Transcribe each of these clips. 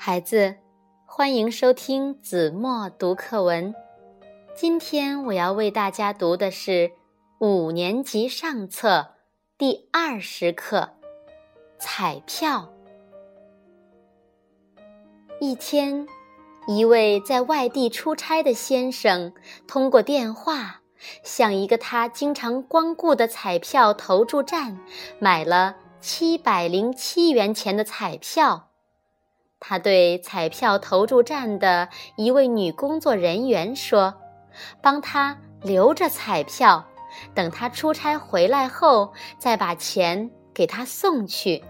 孩子，欢迎收听子墨读课文。今天我要为大家读的是五年级上册第二十课《彩票》。一天，一位在外地出差的先生通过电话向一个他经常光顾的彩票投注站买了七百零七元钱的彩票。他对彩票投注站的一位女工作人员说：“帮他留着彩票，等他出差回来后再把钱给他送去。”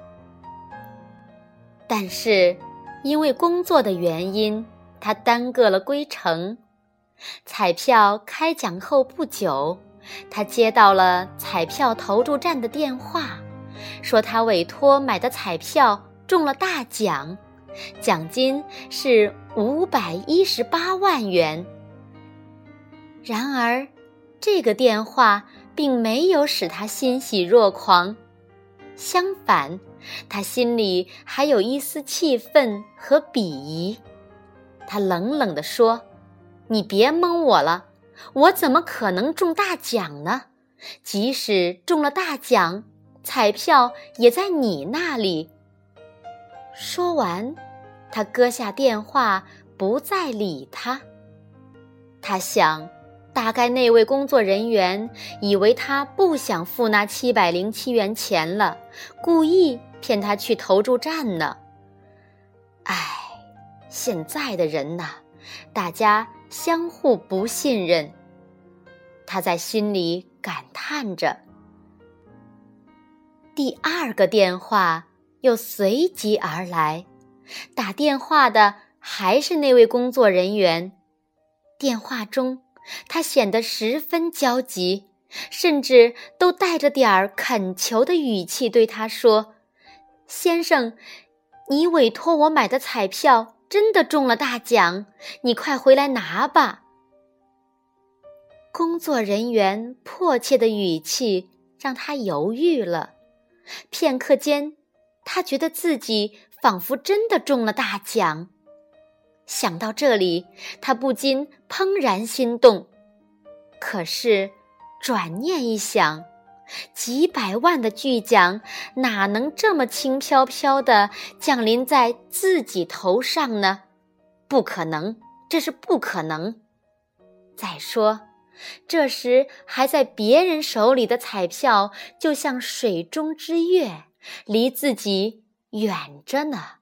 但是，因为工作的原因，他耽搁了归程。彩票开奖后不久，他接到了彩票投注站的电话，说他委托买的彩票中了大奖。奖金是五百一十八万元。然而，这个电话并没有使他欣喜若狂，相反，他心里还有一丝气愤和鄙夷。他冷冷地说：“你别蒙我了，我怎么可能中大奖呢？即使中了大奖，彩票也在你那里。”说完。他搁下电话，不再理他。他想，大概那位工作人员以为他不想付那七百零七元钱了，故意骗他去投注站呢。唉，现在的人呐，大家相互不信任。他在心里感叹着。第二个电话又随即而来。打电话的还是那位工作人员。电话中，他显得十分焦急，甚至都带着点儿恳求的语气对他说：“先生，你委托我买的彩票真的中了大奖，你快回来拿吧。”工作人员迫切的语气让他犹豫了。片刻间，他觉得自己。仿佛真的中了大奖，想到这里，他不禁怦然心动。可是，转念一想，几百万的巨奖哪能这么轻飘飘的降临在自己头上呢？不可能，这是不可能。再说，这时还在别人手里的彩票，就像水中之月，离自己。远着呢。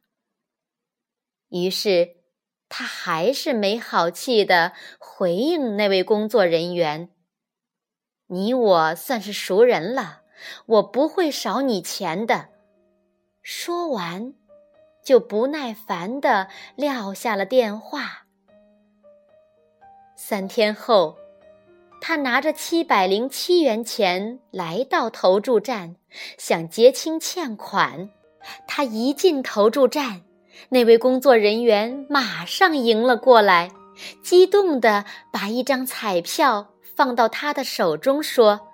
于是，他还是没好气的回应那位工作人员：“你我算是熟人了，我不会少你钱的。”说完，就不耐烦的撂下了电话。三天后，他拿着七百零七元钱来到投注站，想结清欠款。他一进投注站，那位工作人员马上迎了过来，激动地把一张彩票放到他的手中，说：“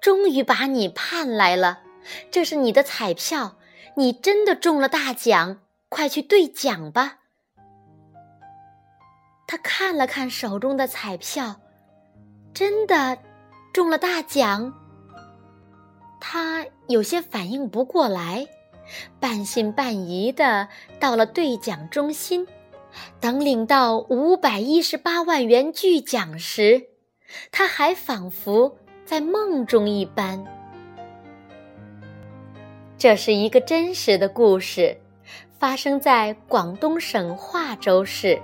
终于把你盼来了，这是你的彩票，你真的中了大奖，快去兑奖吧。”他看了看手中的彩票，真的中了大奖。他有些反应不过来。半信半疑的到了兑奖中心，等领到五百一十八万元巨奖时，他还仿佛在梦中一般。这是一个真实的故事，发生在广东省化州市。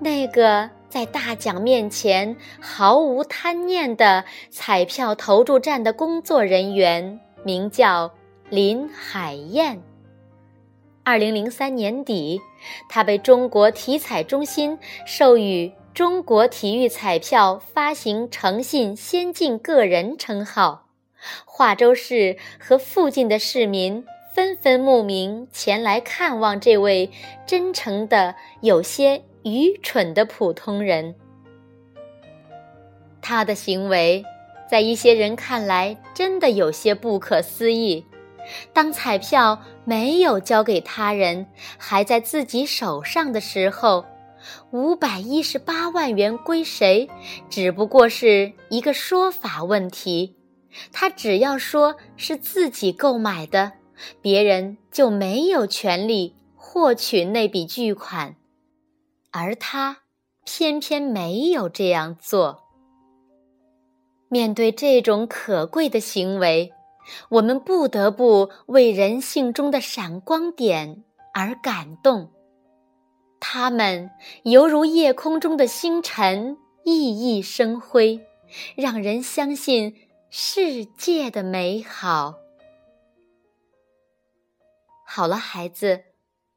那个在大奖面前毫无贪念的彩票投注站的工作人员，名叫。林海燕。二零零三年底，他被中国体彩中心授予“中国体育彩票发行诚信先进个人”称号。化州市和附近的市民纷纷慕名前来看望这位真诚的、有些愚蠢的普通人。他的行为，在一些人看来，真的有些不可思议。当彩票没有交给他人，还在自己手上的时候，五百一十八万元归谁，只不过是一个说法问题。他只要说是自己购买的，别人就没有权利获取那笔巨款，而他偏偏没有这样做。面对这种可贵的行为，我们不得不为人性中的闪光点而感动。他们犹如夜空中的星辰，熠熠生辉，让人相信世界的美好。好了，孩子，